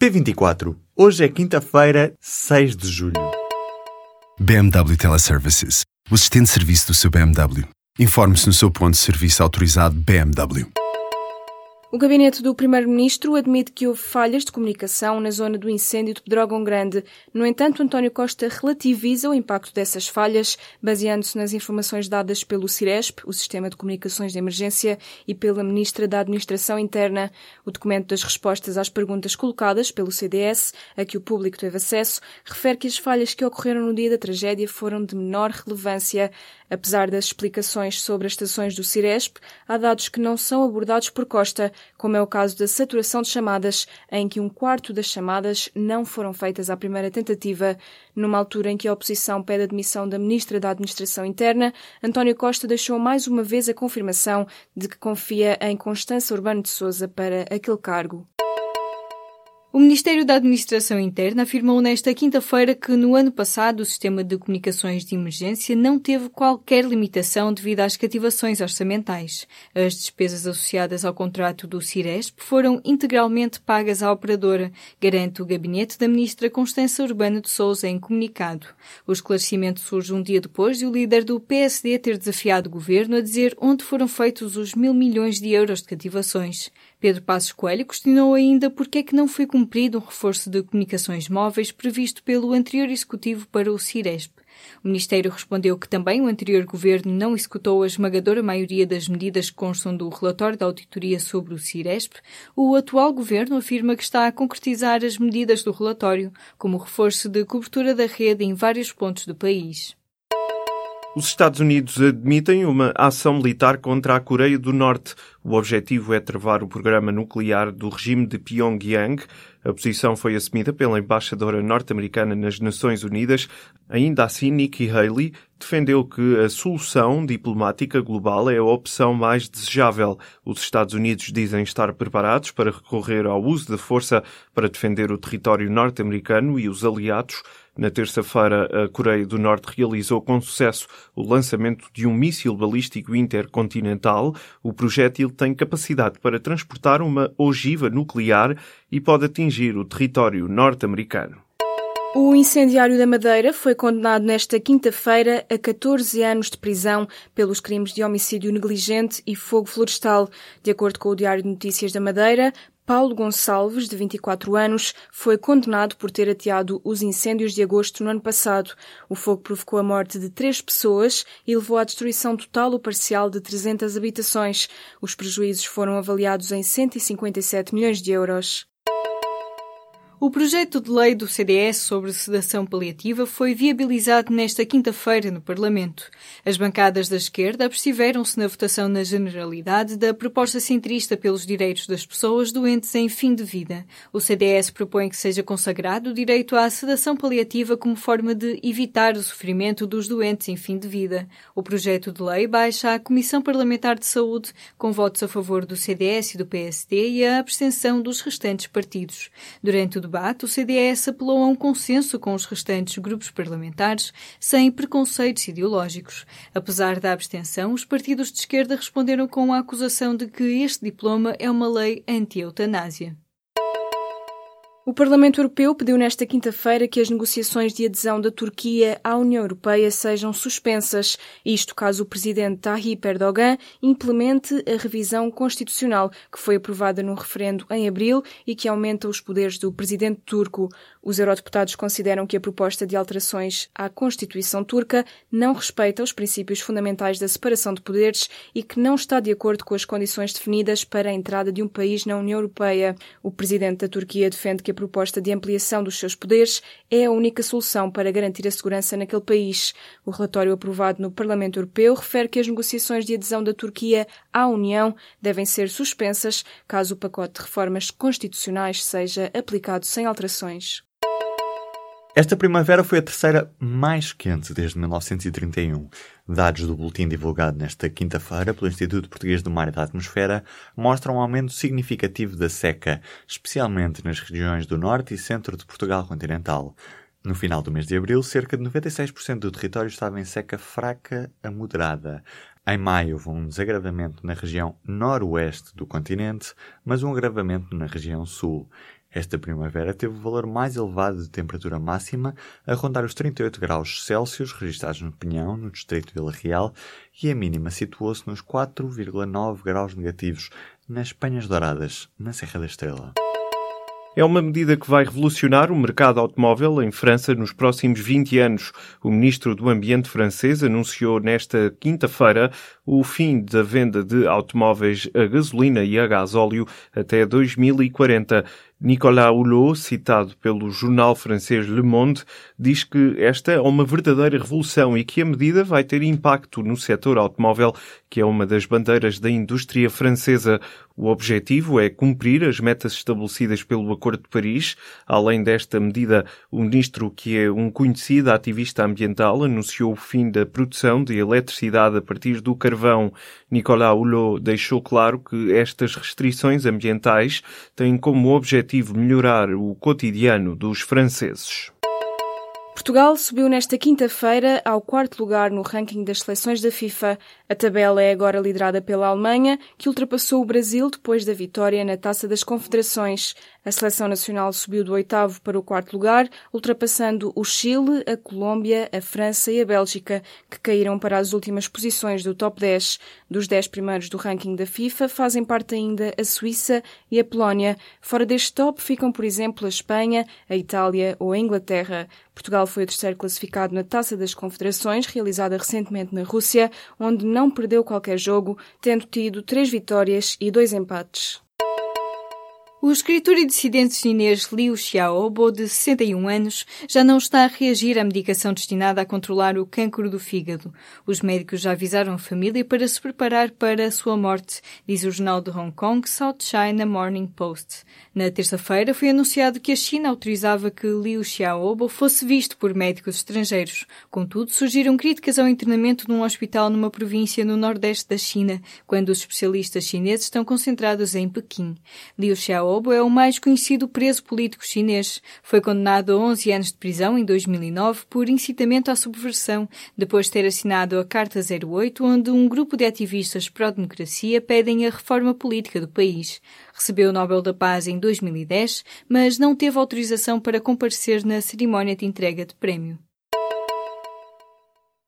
P24. Hoje é quinta-feira, 6 de julho. BMW Teleservices. O assistente de serviço do seu BMW. Informe-se no seu ponto de serviço autorizado BMW. O gabinete do Primeiro-Ministro admite que houve falhas de comunicação na zona do incêndio de Pedrógão Grande. No entanto, António Costa relativiza o impacto dessas falhas, baseando-se nas informações dadas pelo CIRESP, o Sistema de Comunicações de Emergência, e pela Ministra da Administração Interna. O documento das respostas às perguntas colocadas pelo CDS, a que o público teve acesso, refere que as falhas que ocorreram no dia da tragédia foram de menor relevância. Apesar das explicações sobre as estações do CIRESP, há dados que não são abordados por Costa, como é o caso da saturação de chamadas, em que um quarto das chamadas não foram feitas à primeira tentativa. Numa altura em que a oposição pede a demissão da Ministra da Administração Interna, António Costa deixou mais uma vez a confirmação de que confia em Constança Urbano de Souza para aquele cargo. O Ministério da Administração Interna afirmou nesta quinta-feira que no ano passado o sistema de comunicações de emergência não teve qualquer limitação devido às cativações orçamentais. As despesas associadas ao contrato do Ciresp foram integralmente pagas à operadora, garante o gabinete da ministra Constança Urbano de Souza em comunicado. O esclarecimento surge um dia depois de o líder do PSD ter desafiado o governo a dizer onde foram feitos os mil milhões de euros de cativações. Pedro Passos Coelho questionou ainda por que é que não foi cumprido um reforço de comunicações móveis previsto pelo anterior executivo para o Ciresp. O Ministério respondeu que também o anterior governo não executou a esmagadora maioria das medidas que constam do relatório da auditoria sobre o Ciresp. O atual governo afirma que está a concretizar as medidas do relatório, como o reforço de cobertura da rede em vários pontos do país. Os Estados Unidos admitem uma ação militar contra a Coreia do Norte. O objetivo é travar o programa nuclear do regime de Pyongyang. A posição foi assumida pela embaixadora norte-americana nas Nações Unidas. Ainda assim, Nikki Haley defendeu que a solução diplomática global é a opção mais desejável. Os Estados Unidos dizem estar preparados para recorrer ao uso da força para defender o território norte-americano e os aliados. Na terça-feira, a Coreia do Norte realizou com sucesso o lançamento de um míssil balístico intercontinental. O projétil tem capacidade para transportar uma ogiva nuclear e pode atingir o território norte-americano. O incendiário da Madeira foi condenado nesta quinta-feira a 14 anos de prisão pelos crimes de homicídio negligente e fogo florestal. De acordo com o Diário de Notícias da Madeira, Paulo Gonçalves, de 24 anos, foi condenado por ter ateado os incêndios de agosto no ano passado. O fogo provocou a morte de três pessoas e levou à destruição total ou parcial de 300 habitações. Os prejuízos foram avaliados em 157 milhões de euros. O projeto de lei do CDS sobre sedação paliativa foi viabilizado nesta quinta-feira no Parlamento. As bancadas da esquerda abstiveram-se na votação na generalidade da proposta centrista pelos direitos das pessoas doentes em fim de vida. O CDS propõe que seja consagrado o direito à sedação paliativa como forma de evitar o sofrimento dos doentes em fim de vida. O projeto de lei baixa à Comissão Parlamentar de Saúde, com votos a favor do CDS e do PSD e a abstenção dos restantes partidos. Durante o debate, o CDS apelou a um consenso com os restantes grupos parlamentares, sem preconceitos ideológicos. Apesar da abstenção, os partidos de esquerda responderam com a acusação de que este diploma é uma lei anti-eutanásia. O Parlamento Europeu pediu nesta quinta-feira que as negociações de adesão da Turquia à União Europeia sejam suspensas, isto caso o presidente Tayyip Erdogan implemente a revisão constitucional que foi aprovada no referendo em abril e que aumenta os poderes do presidente turco. Os eurodeputados consideram que a proposta de alterações à Constituição turca não respeita os princípios fundamentais da separação de poderes e que não está de acordo com as condições definidas para a entrada de um país na União Europeia. O presidente da Turquia defende que proposta de ampliação dos seus poderes é a única solução para garantir a segurança naquele país. O relatório aprovado no Parlamento Europeu refere que as negociações de adesão da Turquia à União devem ser suspensas caso o pacote de reformas constitucionais seja aplicado sem alterações. Esta primavera foi a terceira mais quente desde 1931. Dados do boletim divulgado nesta quinta-feira pelo Instituto Português do Mar e da Atmosfera mostram um aumento significativo da seca, especialmente nas regiões do norte e centro de Portugal continental. No final do mês de abril, cerca de 96% do território estava em seca fraca a moderada. Em maio, houve um desagravamento na região noroeste do continente, mas um agravamento na região sul. Esta primavera teve o valor mais elevado de temperatura máxima, a rondar os 38 graus Celsius registrados no Pinhão, no distrito de Vila Real, e a mínima situou-se nos 4,9 graus negativos nas Penhas Douradas, na Serra da Estrela. É uma medida que vai revolucionar o mercado automóvel em França nos próximos 20 anos. O ministro do Ambiente francês anunciou nesta quinta-feira o fim da venda de automóveis a gasolina e a gasóleo até 2040. Nicolas Hulot, citado pelo jornal francês Le Monde, diz que esta é uma verdadeira revolução e que a medida vai ter impacto no setor automóvel, que é uma das bandeiras da indústria francesa. O objetivo é cumprir as metas estabelecidas pelo Acordo de Paris. Além desta medida, o ministro, que é um conhecido ativista ambiental, anunciou o fim da produção de eletricidade a partir do carvão. Nicolas Hulot deixou claro que estas restrições ambientais têm como objetivo objetivo melhorar o cotidiano dos franceses. Portugal subiu nesta quinta-feira ao quarto lugar no ranking das seleções da FIFA. A tabela é agora liderada pela Alemanha, que ultrapassou o Brasil depois da vitória na Taça das Confederações. A seleção nacional subiu do oitavo para o quarto lugar, ultrapassando o Chile, a Colômbia, a França e a Bélgica, que caíram para as últimas posições do top 10. Dos 10 primeiros do ranking da FIFA fazem parte ainda a Suíça e a Polónia. Fora deste top ficam, por exemplo, a Espanha, a Itália ou a Inglaterra. Portugal foi o terceiro classificado na Taça das Confederações, realizada recentemente na Rússia, onde não perdeu qualquer jogo, tendo tido três vitórias e dois empates. O escritor e dissidente chinês Liu Xiaobo, de 61 anos, já não está a reagir à medicação destinada a controlar o cancro do fígado. Os médicos já avisaram a família para se preparar para a sua morte, diz o jornal de Hong Kong South China Morning Post. Na terça-feira foi anunciado que a China autorizava que Liu Xiaobo fosse visto por médicos estrangeiros. Contudo, surgiram críticas ao internamento num hospital numa província no nordeste da China, quando os especialistas chineses estão concentrados em Pequim. Liu Xiaobo Xiaobo é o mais conhecido preso político chinês. Foi condenado a 11 anos de prisão em 2009 por incitamento à subversão, depois de ter assinado a Carta 08, onde um grupo de ativistas pró-democracia pedem a reforma política do país. Recebeu o Nobel da Paz em 2010, mas não teve autorização para comparecer na cerimónia de entrega de prémio.